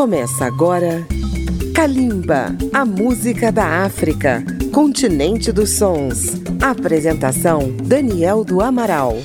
Começa agora Kalimba, a música da África, continente dos sons. Apresentação Daniel do Amaral.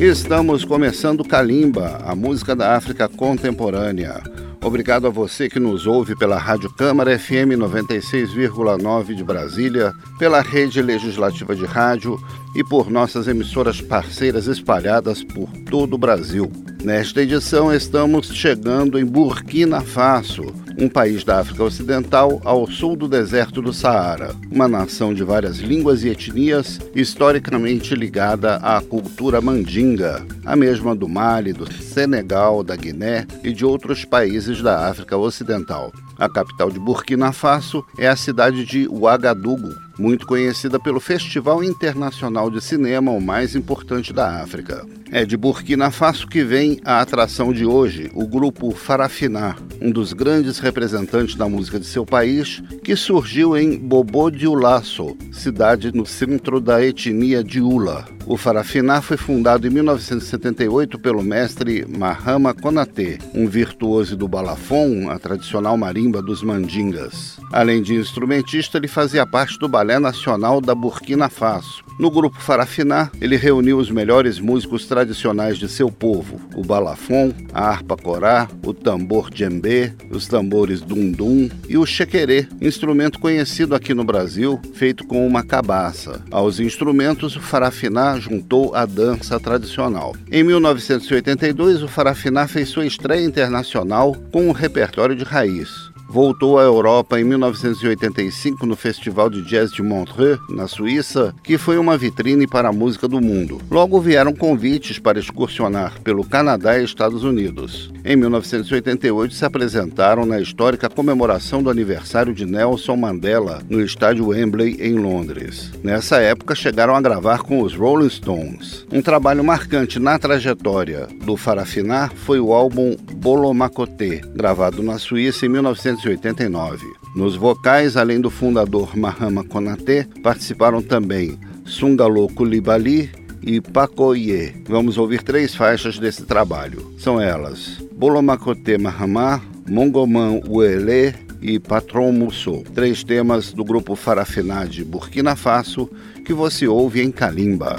Estamos começando Kalimba, a música da África contemporânea. Obrigado a você que nos ouve pela Rádio Câmara FM 96,9 de Brasília, pela Rede Legislativa de Rádio e por nossas emissoras parceiras espalhadas por todo o Brasil. Nesta edição estamos chegando em Burkina Faso, um país da África Ocidental ao sul do deserto do Saara, uma nação de várias línguas e etnias, historicamente ligada à cultura mandinga, a mesma do Mali, do Senegal, da Guiné e de outros países da África Ocidental. A capital de Burkina Faso é a cidade de Ouagadougou, muito conhecida pelo Festival Internacional de Cinema, o mais importante da África. É de Burkina Faso que vem a atração de hoje, o grupo Farafina, um dos grandes representantes da música de seu país, que surgiu em Bobo Dioulasso, cidade no centro da etnia Dioula. O Farafina foi fundado em 1978 pelo mestre Mahama Konate, um virtuoso do balafon, a tradicional marimba dos mandingas. Além de instrumentista, ele fazia parte do Balé Nacional da Burkina Faso. No grupo Farafina, ele reuniu os melhores músicos tradicionais de seu povo: o balafon, a harpa corá, o tambor djembe, os tambores dum-dum e o chequerê, instrumento conhecido aqui no Brasil, feito com uma cabaça. Aos instrumentos, o Farafina juntou a dança tradicional. Em 1982, o Farafina fez sua estreia internacional com um repertório de raiz voltou à Europa em 1985 no Festival de Jazz de Montreux, na Suíça, que foi uma vitrine para a música do mundo. Logo vieram convites para excursionar pelo Canadá e Estados Unidos. Em 1988 se apresentaram na histórica comemoração do aniversário de Nelson Mandela no estádio Wembley em Londres. Nessa época chegaram a gravar com os Rolling Stones. Um trabalho marcante na trajetória do Farafiná foi o álbum Bolomacoté, gravado na Suíça em 1988 1989. Nos vocais, além do fundador Mahama Konate, participaram também Sungalo Kulibali e Pakoye. Vamos ouvir três faixas desse trabalho. São elas Bolomakote Mahama, Mongoman Uele e Patron Musso. Três temas do grupo Farafiná de Burkina Faso que você ouve em Kalimba.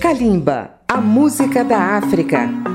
Kalimba, a música da África.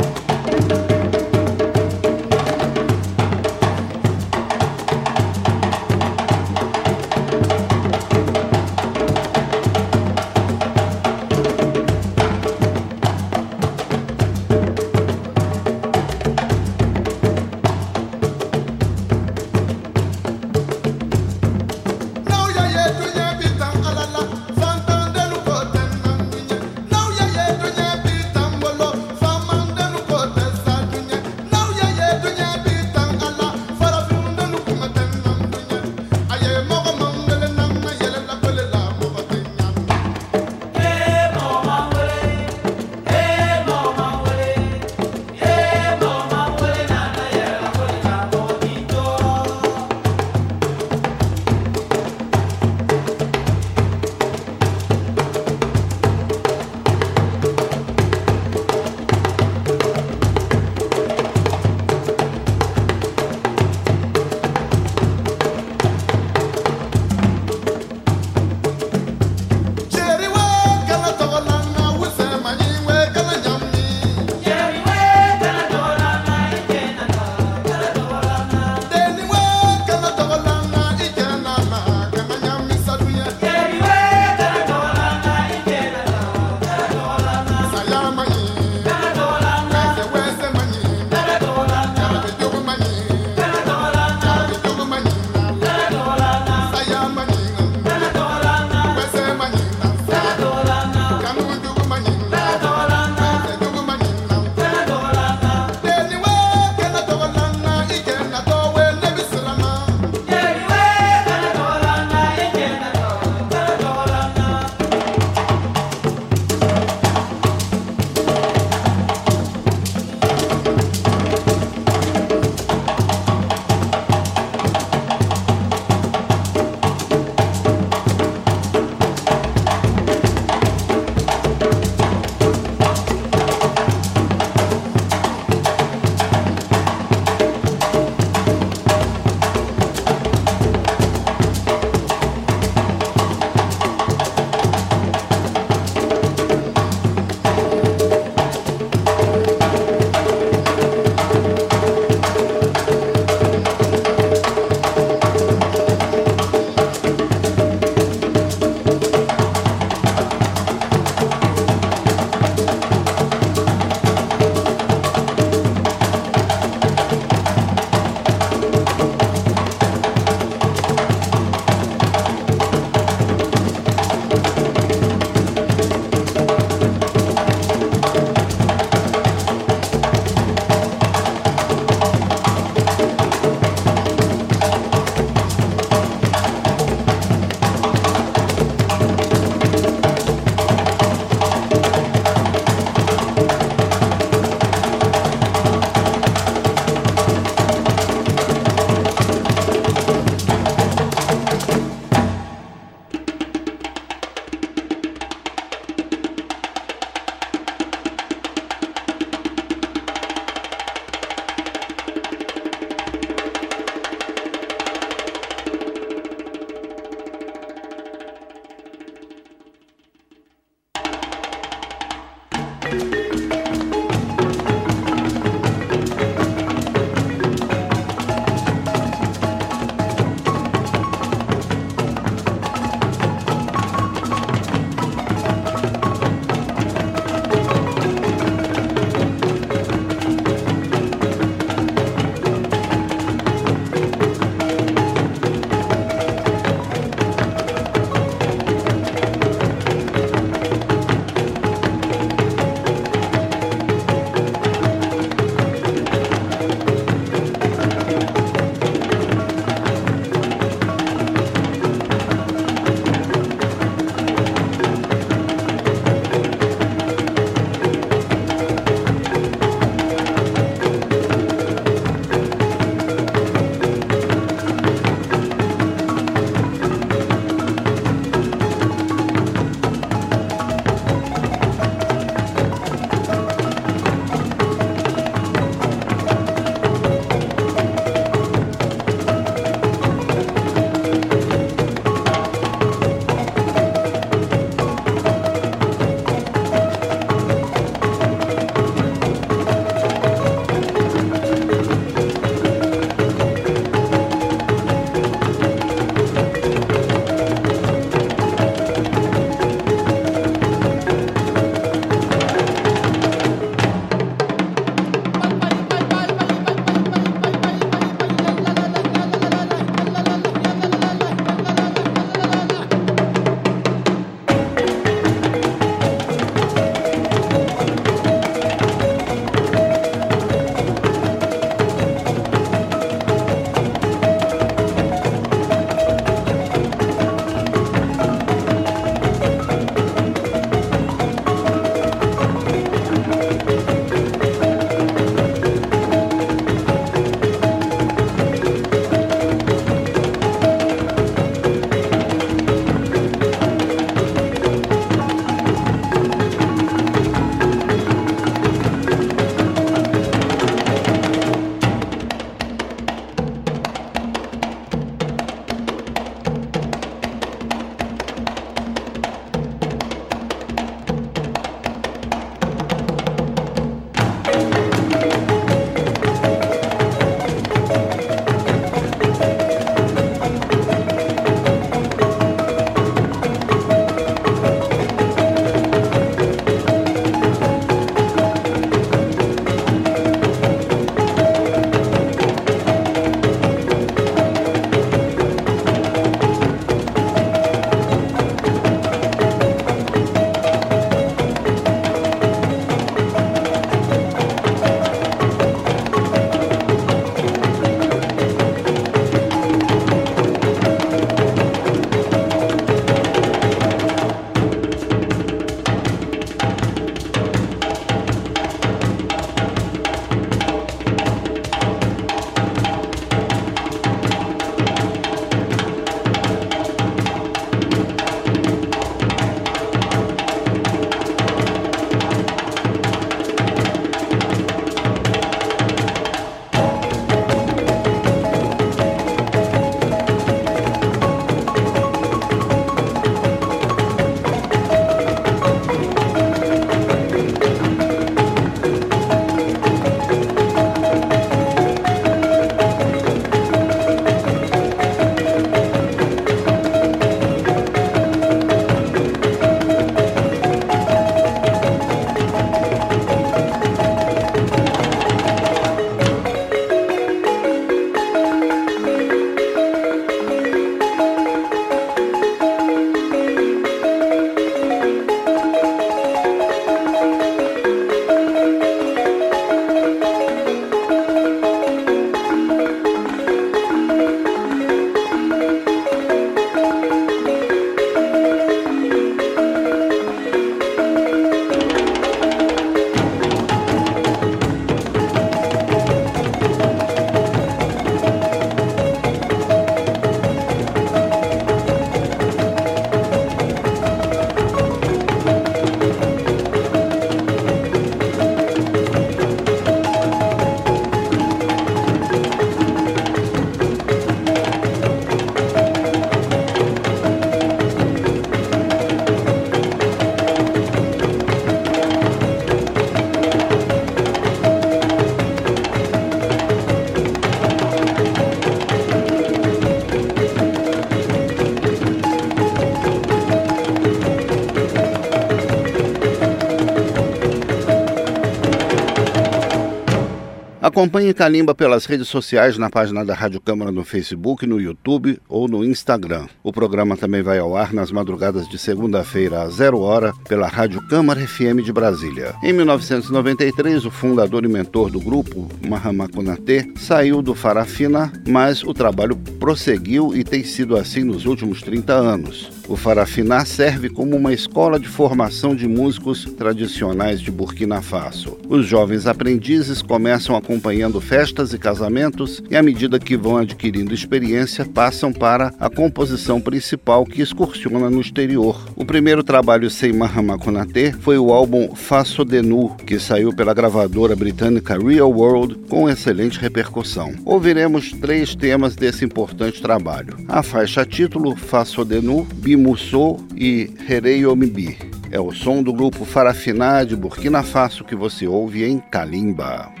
Acompanhe Calimba pelas redes sociais na página da Rádio Câmara no Facebook, no YouTube ou no Instagram. O programa também vai ao ar nas madrugadas de segunda-feira, às zero hora, pela Rádio Câmara FM de Brasília. Em 1993, o fundador e mentor do grupo, Mahama Konate, saiu do Farafina, mas o trabalho prosseguiu e tem sido assim nos últimos 30 anos. O Farafiná serve como uma escola de formação de músicos tradicionais de Burkina Faso. Os jovens aprendizes começam acompanhando festas e casamentos e, à medida que vão adquirindo experiência, passam para a composição principal que excursiona no exterior. O primeiro trabalho sem Mahamakonate foi o álbum Faso de Nu, que saiu pela gravadora britânica Real World com excelente repercussão. Ouviremos três temas desse importante trabalho. A faixa título Faso de Nu, Bimussou e Herei Omibi. É o som do grupo Farafiná de Burkina Faso que você ouve em Kalimba.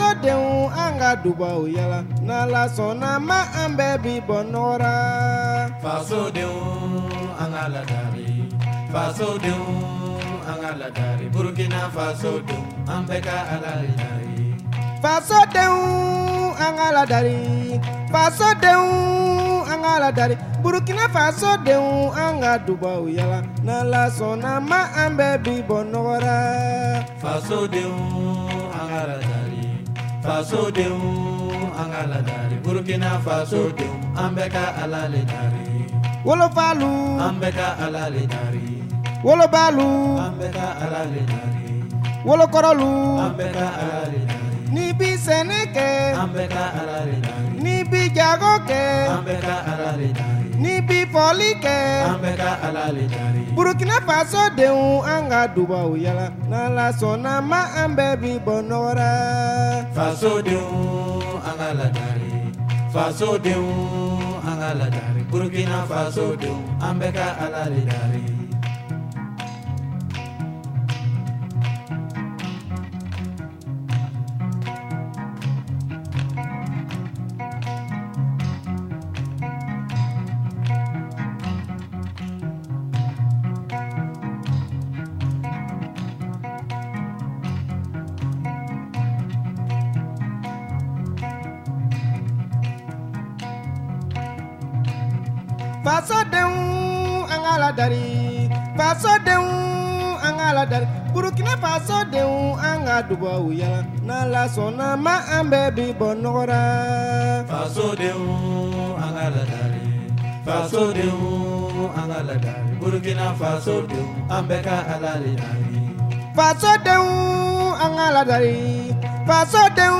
Fasodenw an ka dubaw yala n'ala sɔnna ma an bɛɛ bi bɔ nɔgɔra fasodenw an ka ladari. Fasodenw an ka ladari. Burukina fasodenw an bɛɛ ka ala le dari fasodenw an ka ladari. Fasodenw an ka ladari. Burukina faso denw an ka dubaw yala n'ala sɔnna ma an bɛɛ bi bɔ nɔgɔra fasodenw an ka ladari fasodenw an ka ladari burukina fasodenw an bɛɛ ka ala le dari wolofalu an bɛɛ ka ala le dari wolobalu. An bɛɛ ka ala le dari wolokɔrɔlu an bɛɛ ka ala le dari n'i bi sɛnɛ kɛ an bɛɛ ka ala le dari n'i bi jago kɛ an bɛɛ ka ala le dari n'i bi fɔli kɛ an bɛɛ ka ala le dari burukina faso denw an ka dubaw yala n'ala sɔnna ma an bɛɛ bi bɔ nɔgɔra fasodenw an ka ladari fasodenw an ka ladari burukina fasodenw an bɛɛ ka ala le dari ladari fasodenw an ka ladari burukina fasodenw an ka dubaw yala n'ala sɔnna ma an bɛɛ bi bɔ nɔgɔra fasodenw an ka ladari fasodenw an ka ladari burukina fasodenw an bɛɛ ka ala le dari fasodenw an ka ladari fasodenw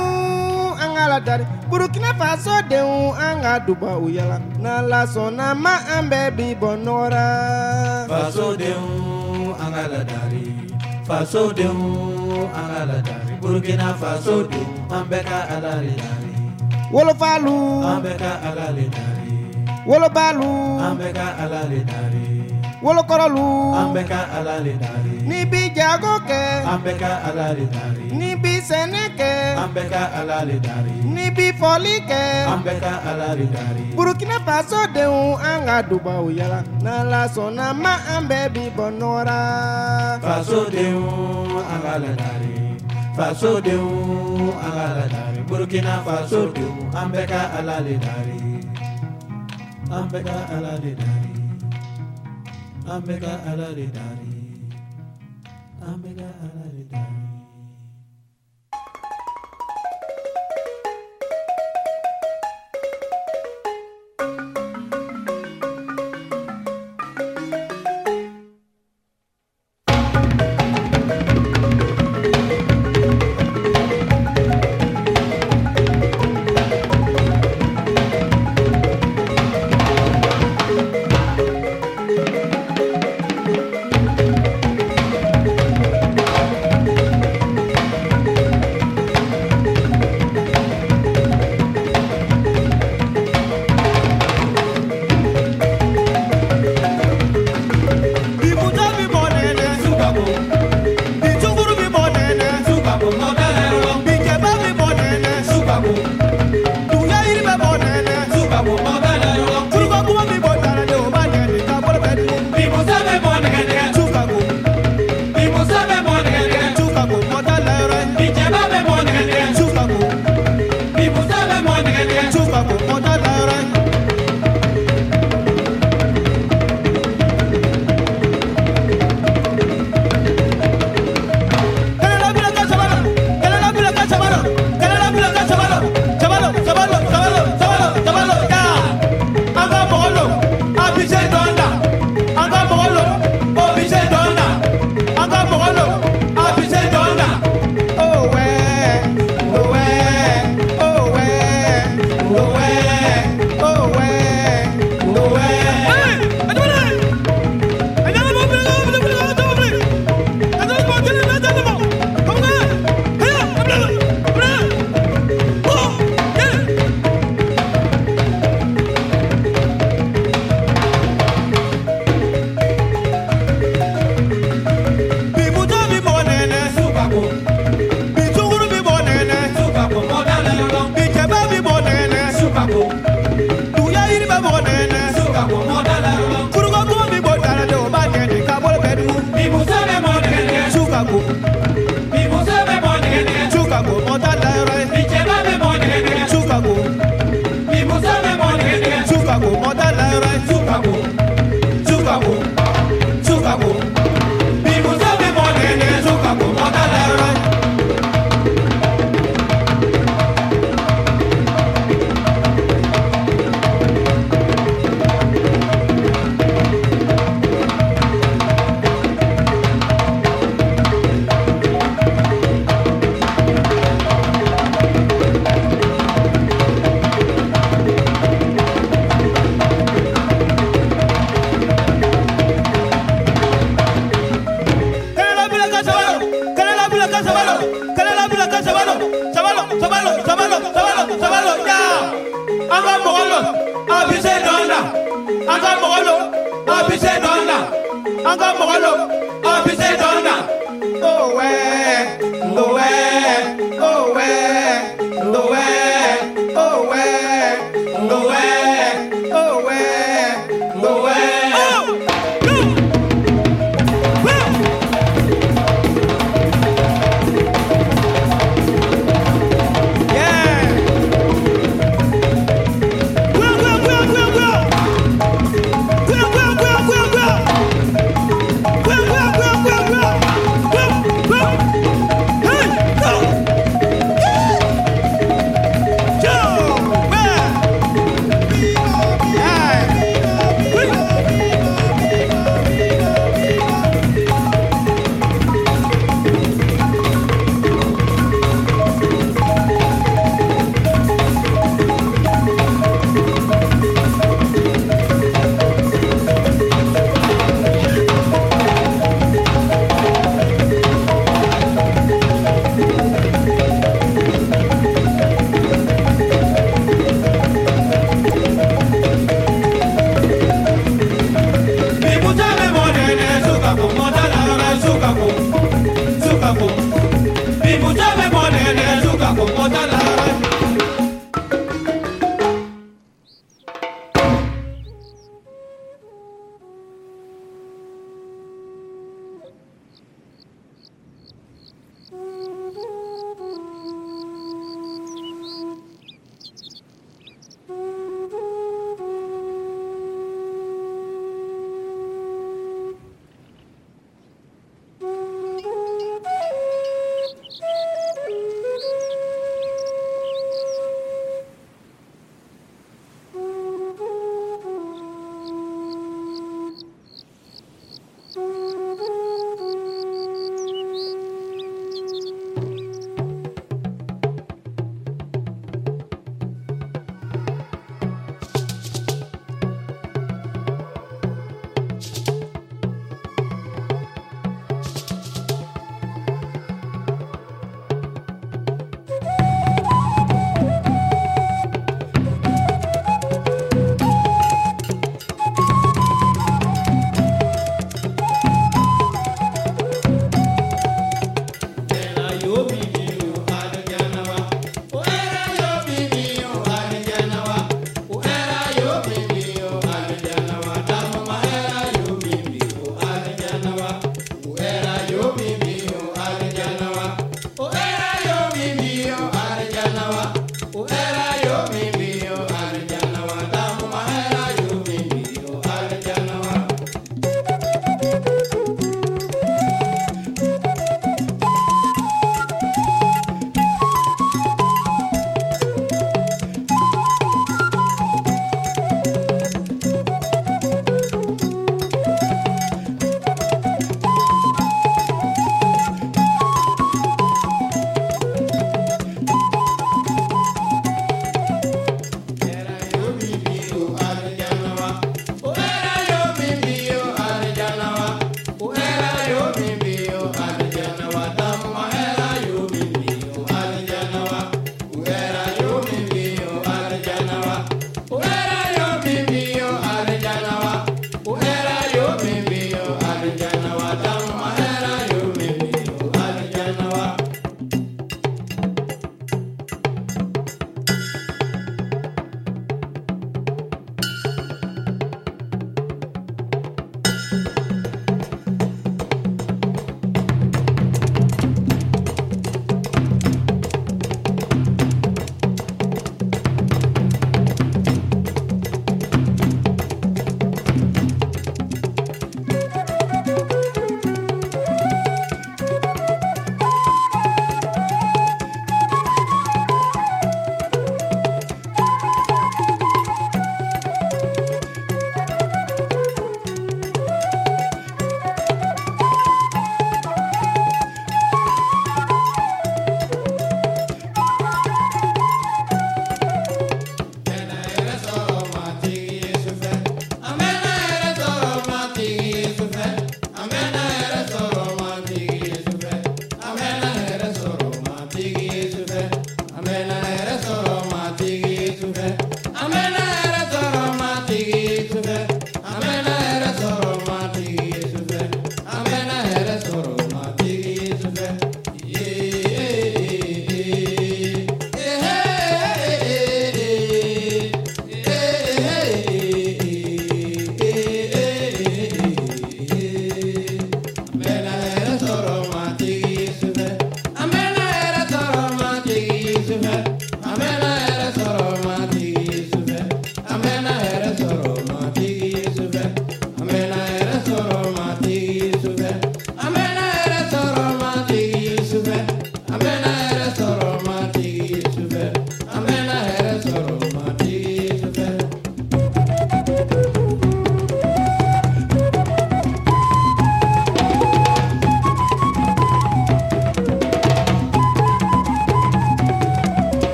an ka ladari burukina fasodenw an ka dubaw yala n'ala sɔnna ma an bɛɛ bi bɔ nɔgɔra fasodenw an ka ladari fasodenw an ka ladari burukina fasodenw an bɛɛ ka ala le dari wolofalu an bɛɛ ka ala le dari wolobalu an bɛɛ ka ala le dari wolokɔrɔlu an bɛɛ ka ala le dari n'i bi jago kɛ an bɛɛ ka ala le dari n'i bi sɛnɛ kɛ an bɛɛ ka ala le dari. N'i bi fɔli kɛ an bɛɛ ka ala le dari. Burukina faso denw an ka dubaw yala n'ala sɔnna ma an bɛɛ bi bɔ nɔgɔra fasodenw an ka ladari fasodenw an ka ladari burukina fasodenw an bɛɛ ka ala le dari. An bɛɛ ka ala le dari. An bɛɛ ka ala le dari. An bɛɛ ka ala le dari. vamos, vamos, vamos.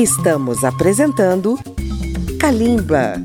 Estamos apresentando Kalimba.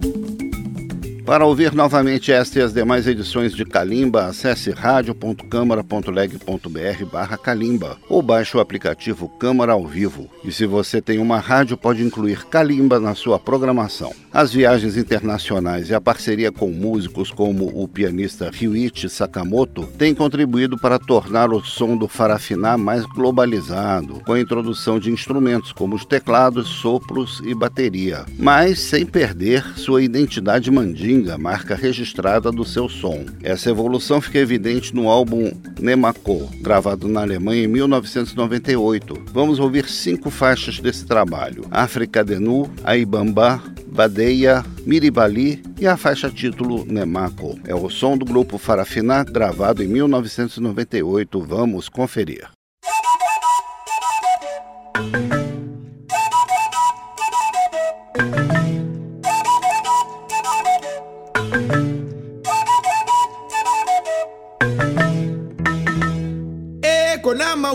Para ouvir novamente esta e as demais edições de Calimba, acesse radio.câmara.leg.br barra Calimba ou baixe o aplicativo Câmara ao Vivo. E se você tem uma rádio, pode incluir Calimba na sua programação. As viagens internacionais e a parceria com músicos como o pianista Ryuichi Sakamoto têm contribuído para tornar o som do farafiná mais globalizado, com a introdução de instrumentos como os teclados, sopros e bateria, mas sem perder sua identidade mandinga marca registrada do seu som. Essa evolução fica evidente no álbum Nemako, gravado na Alemanha em 1998. Vamos ouvir cinco faixas desse trabalho: África Denu, Aibamba, Badeia, Miribali e a faixa título Nemako. É o som do grupo Farafiná, gravado em 1998. Vamos conferir.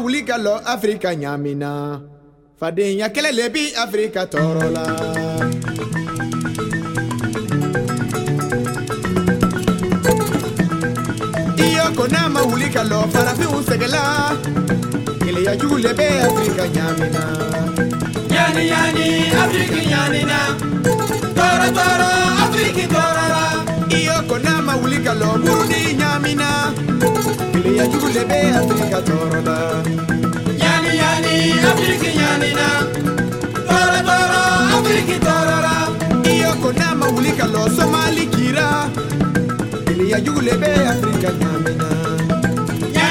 wuli ka lɔ afirika ɲamina fadenya kɛlɛ bi yako na mahulika lo yani yani toro toro afrika torara iyoko na mahulika lo burundi nyamina. Ile ya jule be afrika torora yani yani afrika nyanina. Toro toro afrika torara iyoko na mahulika lo somali kira. Ile ya jule be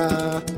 la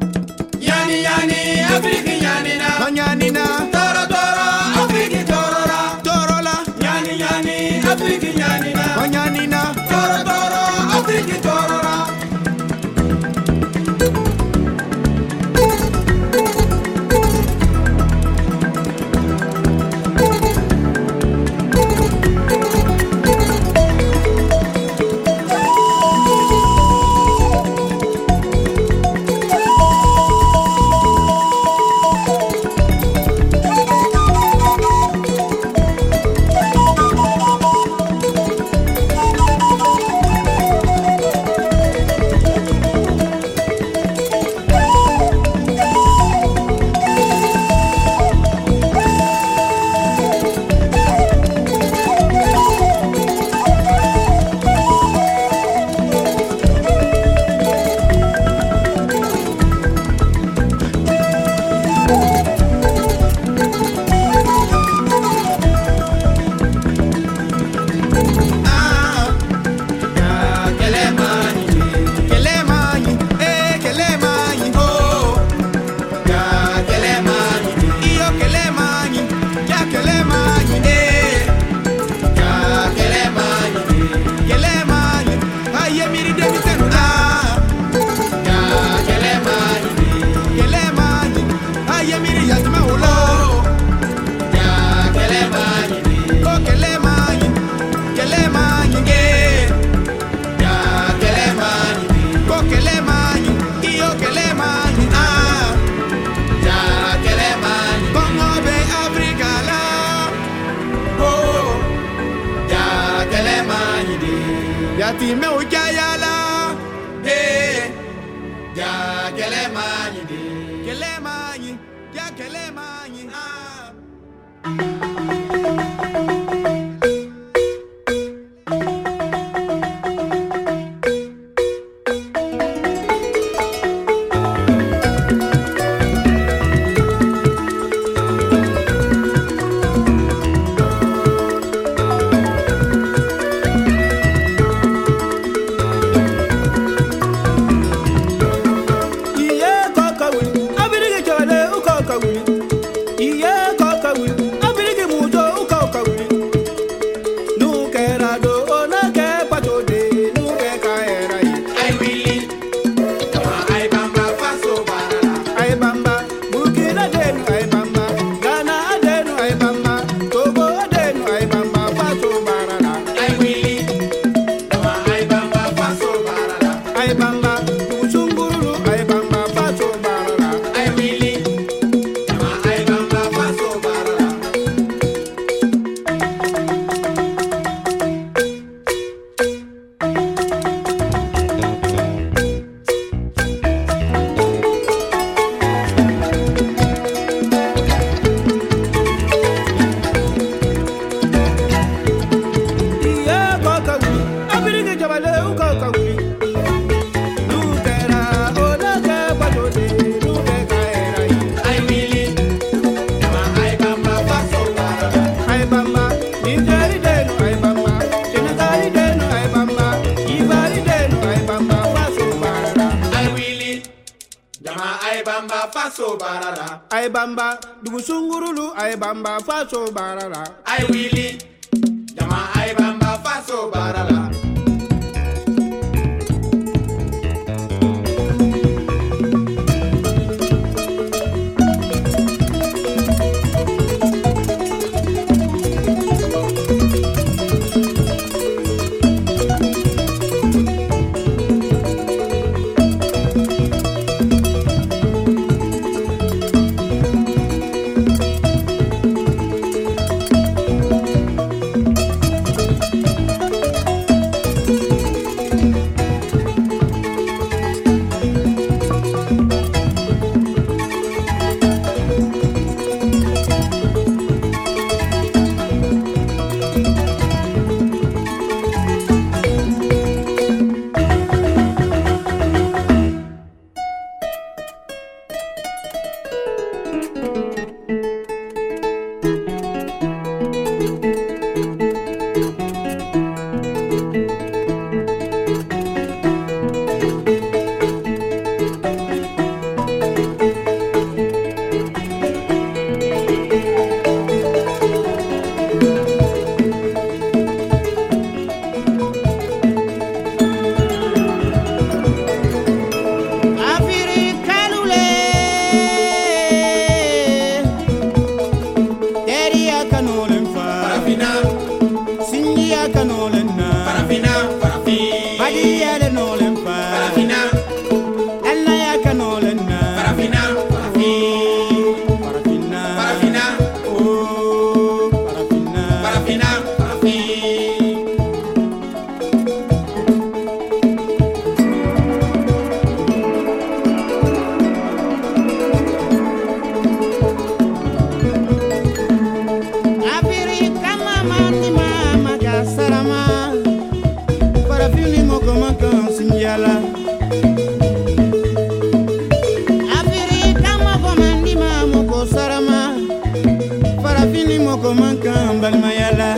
nini moko makamba mayala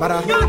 Barbara.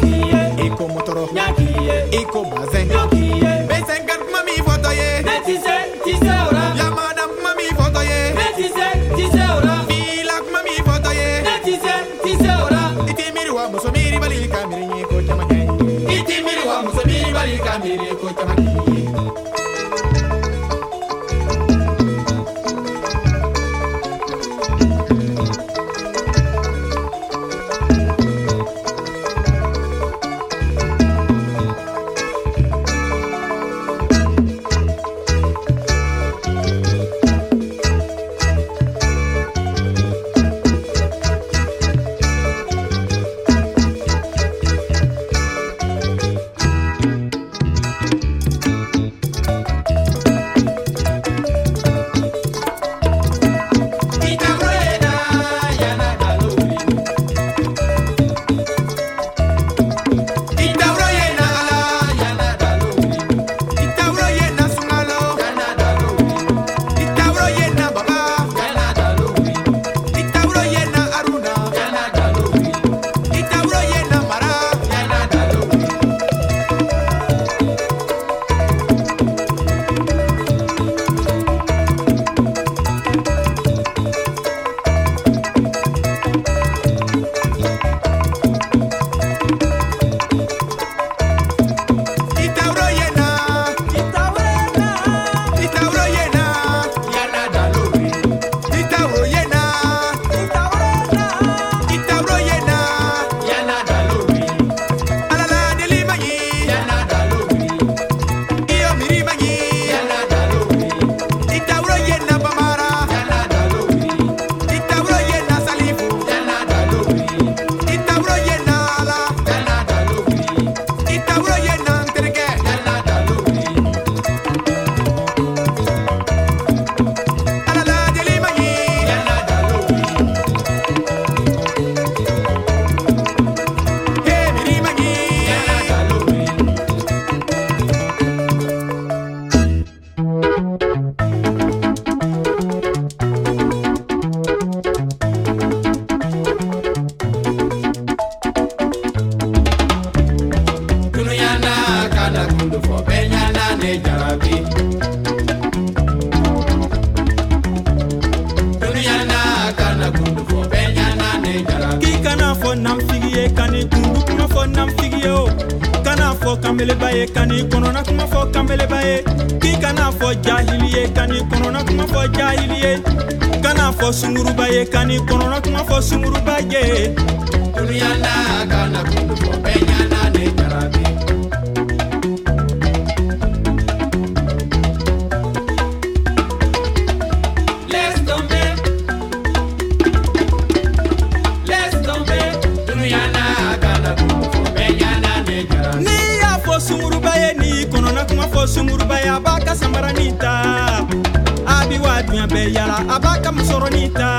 Abaka musoronita,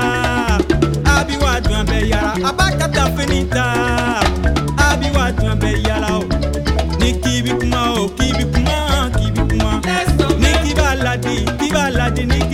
ka musɔrɔnin ta yala abaka b'a ka tafini ta a bi wa yala o oh. ni k'i bi kuma oh, o k'i bi kuma k'i bi kuma ni k'i b'a ladi k'i ni k'i.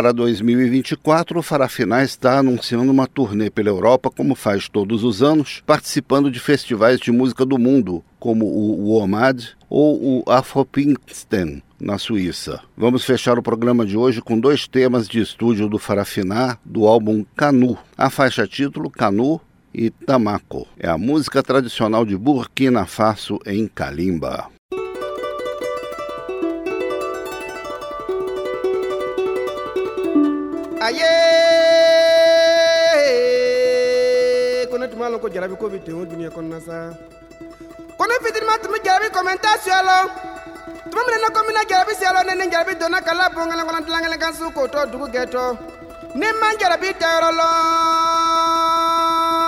Para 2024, o Farafinais está anunciando uma turnê pela Europa, como faz todos os anos, participando de festivais de música do mundo, como o WOMAD ou o Afropinksten, na Suíça. Vamos fechar o programa de hoje com dois temas de estúdio do Farafiná, do álbum Canu. A faixa título, Canu, e Tamako. É a música tradicional de Burkina Faso em Kalimba. aye! Ko ne tun b'a lɔn ko jarabi ko bɛ ten o duniɲɛ kɔnɔna sa. Ko ne fitinima tun bɛ jarabi kɔmɛnta suyɛ lɔ tuma min na ne ko mina jarabi suyɛ lɔ ne ni jarabi donna ka la bon kelen kɔnɔ dilan kelen kan su k'o tɔ dugu gɛtɔ ne man jarabi dayɔrɔ lɔn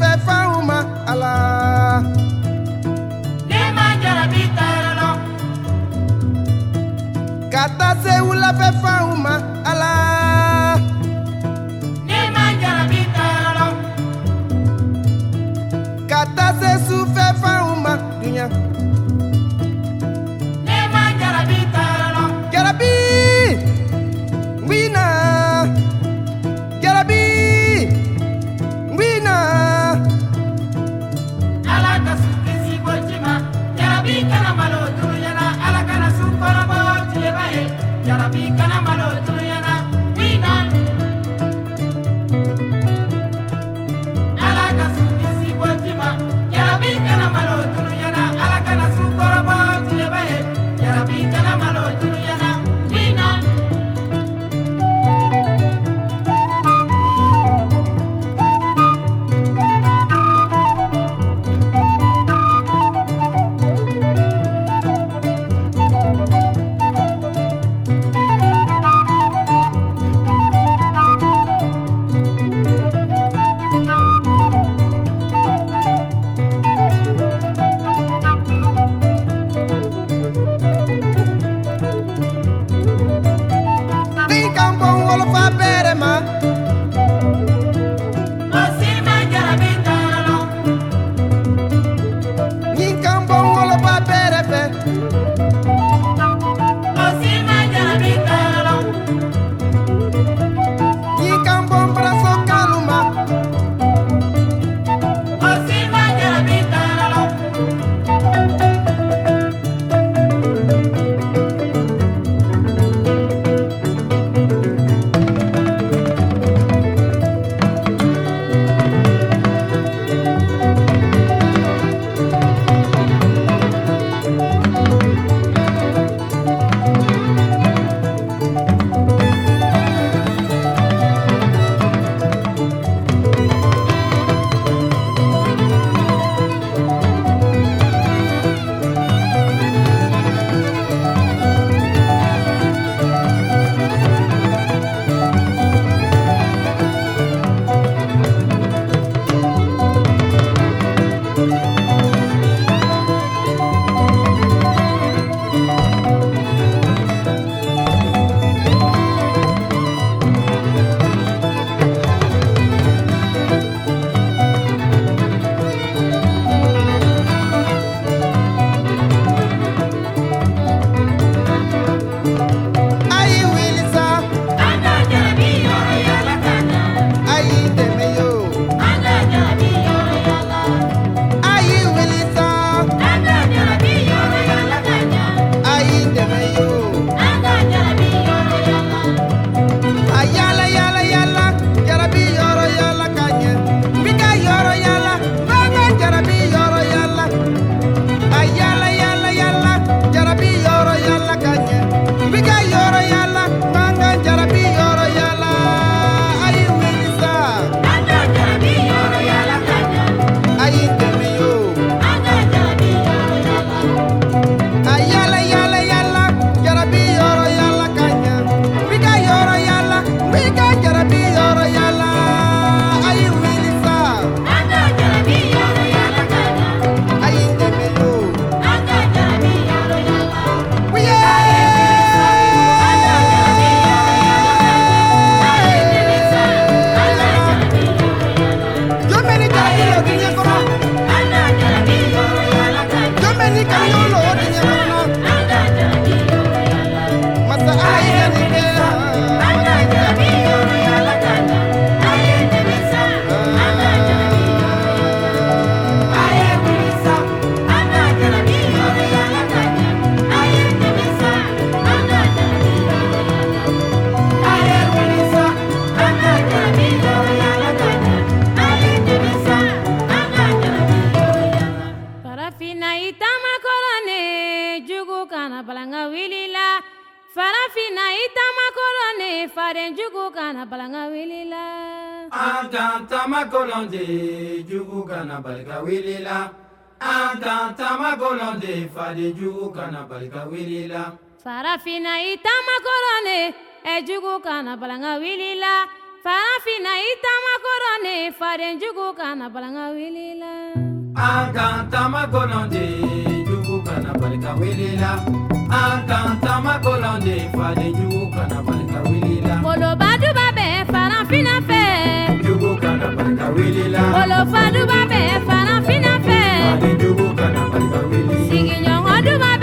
fɛfɛn ma a la. denba jarabi taara lɔ. ka taa se wulafɛ fanw ma. kana bali ka wuli la. farafinna i taama kɔrɔlen ɛ jugu kana bali ka wuli la. farafinna i taama kɔrɔlen faden jugu kana bali ka wuli jugu kana bali ka wuli la. kana bali ka wuli la. wolobaduba bɛ farafinna jugu kana bali ka wuli la. wolofaduba bɛ farafinna fɛ. kana bali ka wuli duba.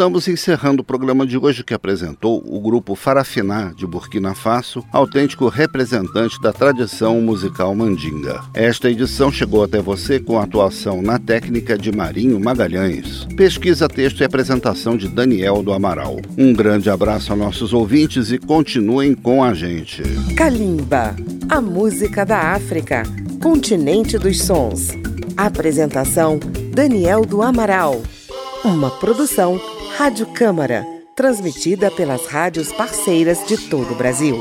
Estamos encerrando o programa de hoje que apresentou o grupo Farafiná de Burkina Faso, autêntico representante da tradição musical mandinga. Esta edição chegou até você com a atuação na técnica de Marinho Magalhães. Pesquisa, texto e apresentação de Daniel do Amaral. Um grande abraço a nossos ouvintes e continuem com a gente. Kalimba, a música da África, continente dos sons. Apresentação Daniel do Amaral. Uma produção Rádio Câmara, transmitida pelas rádios parceiras de todo o Brasil.